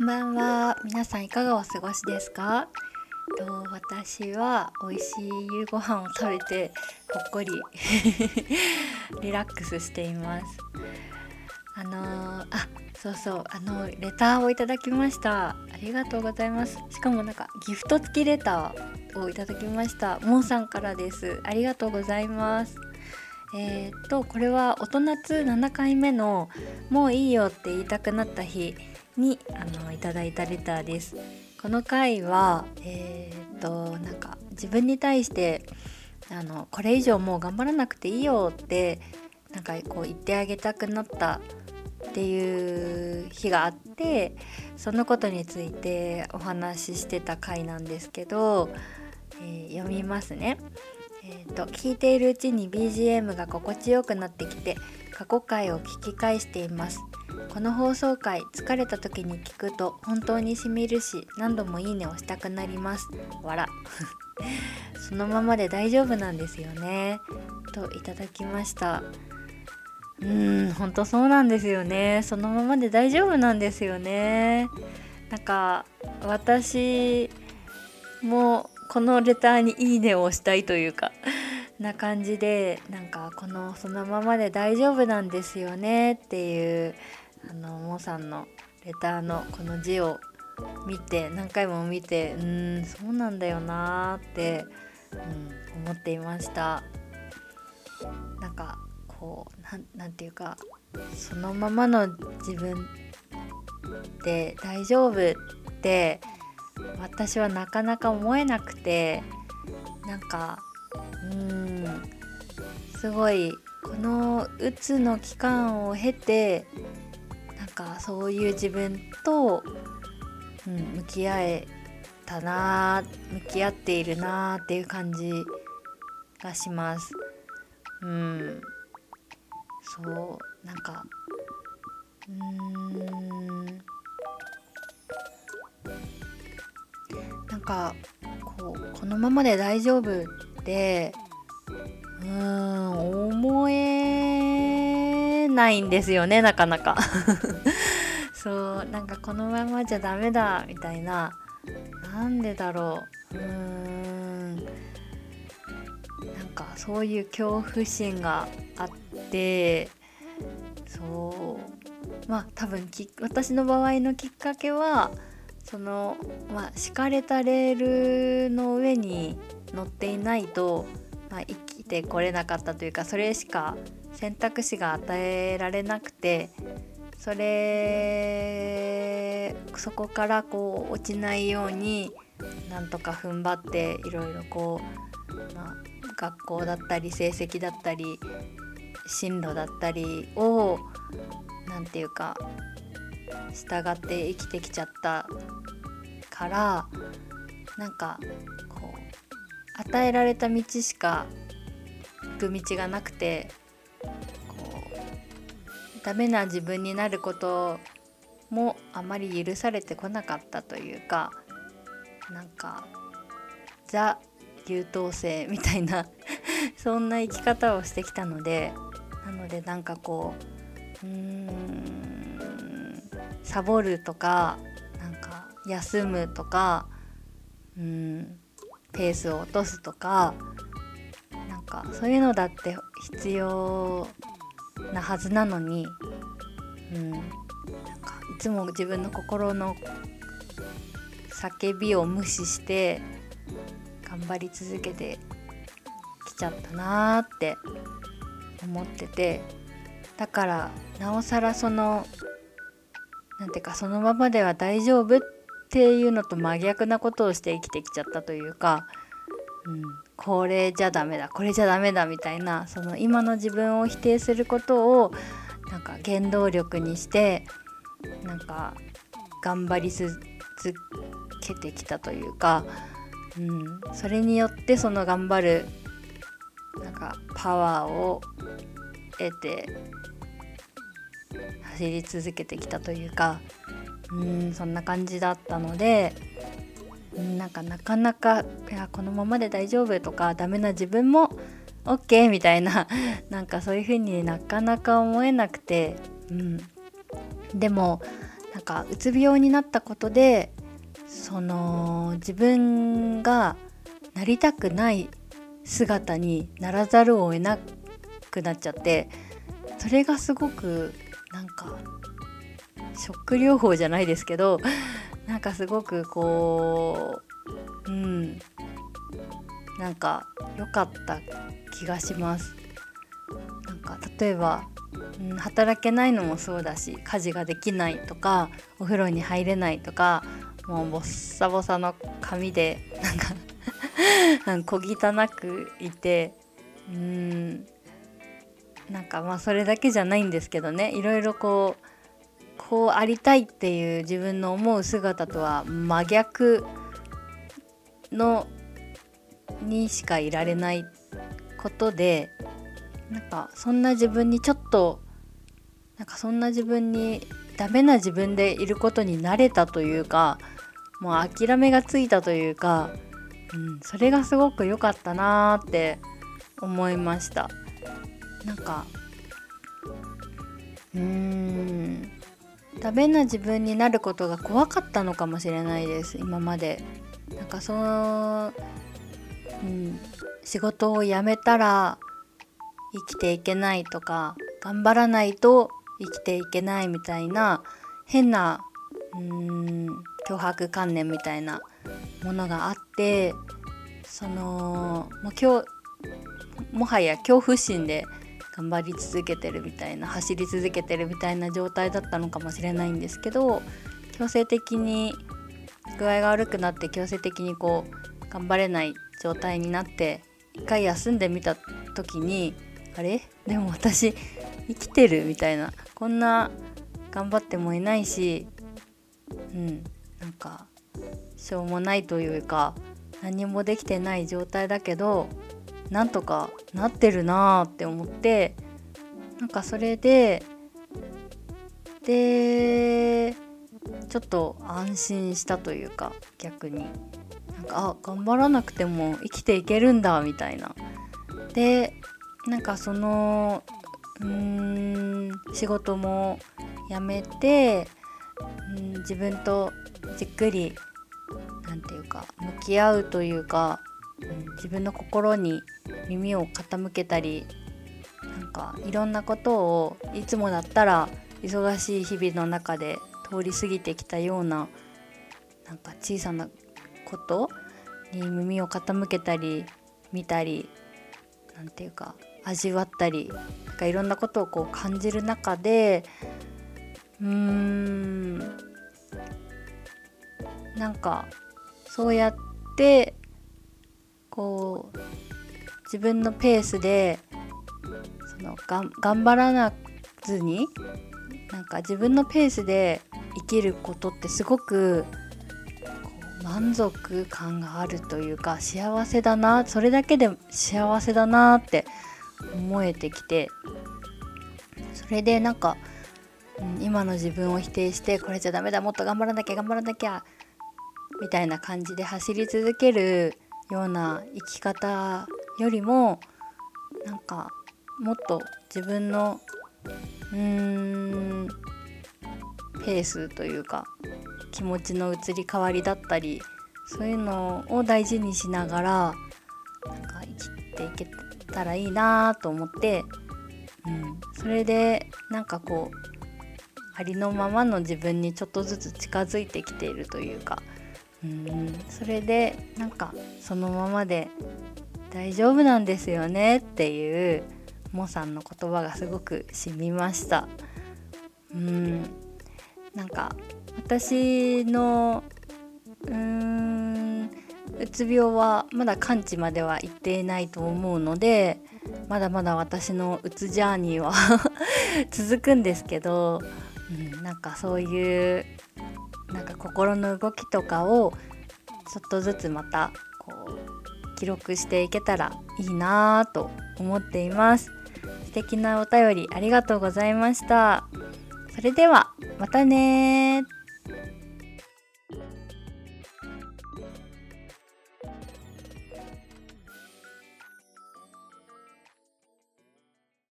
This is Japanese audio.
こんばんは。皆さんいかがお過ごしですか？と私は美味しい夕ご飯を食べてほっこり リラックスしています。あのー、あそうそうあのレターをいただきました。ありがとうございます。しかもなんかギフト付きレターをいただきました。モンさんからです。ありがとうございます。えー、っとこれは大人つ7回目のもういいよって言いたくなった日。にあのいただいたレターですこの回はえー、っとなんか自分に対してあのこれ以上もう頑張らなくていいよってなんかこう言ってあげたくなったっていう日があってそのことについてお話ししてた回なんですけど、えー、読みますね。えーと、聞いているうちに BGM が心地よくなってきて過去回を聞き返していますこの放送回疲れた時に聞くと本当にしみるし何度もいいねをしたくなります。わら そのままで大丈夫なんですよね。といただきました。うーん本当そうなんですよね。そのままで大丈夫なんですよね。なんか私もこのレターに「いいね」を押したいというかな感じでなんかこの「そのままで大丈夫なんですよね」っていうあのモさんのレターのこの字を見て何回も見てうんそうなんだよなって、うん、思っていました。なんかこうなんていうかそのままの自分で大丈夫って私はなかなか思えなくてなんかうんすごいこのうつの期間を経てかそういう自分と、うん、向き合えたな向き合っているなっていう感じがします。うんそうなんかうーんなんかこうこのままで大丈夫ってうーん思えないんですよねなかなか。そうなんかこのままじゃダメだみたいな。なんでだろう。うーん。なんかそういう恐怖心があって。そう。まあ多分き私の場合のきっかけはそのまあ敷かれたレールの上に乗っていないと、まあ、生きてこれなかったというかそれしか選択肢が与えられなくてそれそこからこう落ちないようになんとか踏ん張っていろいろこう、まあ、学校だったり成績だったり進路だったりを何て言うか従って生きてきちゃったからなんかこう与えられた道しか行く道がなくてこうダメな自分になることもあまり許されてこなかったというかなんかザ優等生みたいな そんな生き方をしてきたのでなのでなんかこううーんサボるとかなんか休むとかうんペースを落とすとかなんかそういうのだって必要なはずなのに、うん、なんかいつも自分の心の叫びを無視して頑張り続けてきちゃったなーって思っててだからなおさらそのなんていうかそのままでは大丈夫っていうのと真逆なことをして生きてきちゃったというか、うん、これじゃダメだこれじゃダメだみたいなその今の自分を否定することをなんか原動力にしてなんか頑張り続けてきたというか、うん、それによってその頑張るなんかパワーを得て走り続けてきたというかうんそんな感じだったのでなんかなかなかいやこのままで大丈夫とかダメな自分も OK みたいな なんかそういう風になかなか思えなくて、うん、でもなんかうつ病になったことでその自分がなりたくない姿にならざるを得なくなっちゃってそれがすごくなんかショック療法じゃないですけどなんかすごくこううんなんか良かった気がします。なんか例えば、うん、働けないのもそうだし家事ができないとかお風呂に入れないとかもうボッサボサの髪で なんか小汚くいてうんなんかまあそれだけじゃないんですけどね。いろいろこうこうありたいっていう自分の思う姿とは真逆のにしかいられないことでなんかそんな自分にちょっとなんかそんな自分にダメな自分でいることに慣れたというかもう諦めがついたというか、うん、それがすごく良かったなーって思いました。なんかうーん。ダメな自分になることが怖かったのかもしれないです。今まで。なんかその、うん、仕事を辞めたら生きていけないとか頑張らないと生きていけないみたいな変なうーん脅迫観念みたいなものがあってそのもう今日もはや恐怖心で頑張り続けてるみたいな走り続けてるみたいな状態だったのかもしれないんですけど強制的に具合が悪くなって強制的にこう頑張れない状態になって一回休んでみた時にあれ？でも私生きてるみたいなこんな頑張ってもいないしうんなんかしょうもないというか何もできてない状態だけどなんとかなってるなーって思ってなんかそれででちょっと安心したというか逆に。なんかあ頑張らなくても生きていけるんだみたいな。でなんかそのうーん仕事も辞めてうん自分とじっくり何て言うか向き合うというか、自分の心に耳を傾けたりなんかいろんなことをいつもだったら忙しい日々の中で通り過ぎてきたようななんか小さなことに耳を傾けたり見たり何て言うか味わったりなんかいろんなことをこう感じる中でうーんなんかそうやってこう自分のペースでそのが頑張らなずになんか自分のペースで生きることってすごく満足感があるというか幸せだなそれだけで幸せだなって思えてきてそれでなんか、今の自分を否定してこれじゃダメだもっと頑張らなきゃ頑張らなきゃみたいな感じで走り続けるような生き方よりもなんかもっと自分のうーんペースというか気持ちの移り変わりだったりそういうのを大事にしながらなんか生きていけたらいいなと思って、うん、それでなんかこうありのままの自分にちょっとずつ近づいてきているというか、うん、それでなんかそのままで大丈夫なんですよねっていうモさんの言葉がすごく染みました。うん。なんか私のうーんうつ病はまだ完治までは行っていないと思うのでまだまだ私のうつジャーニーは 続くんですけど、うん、なんかそういう心の動きとかをちょっとずつまたこう記録していけたらいいなぁと思っています。素敵なお便りありがとうございました。それではまたね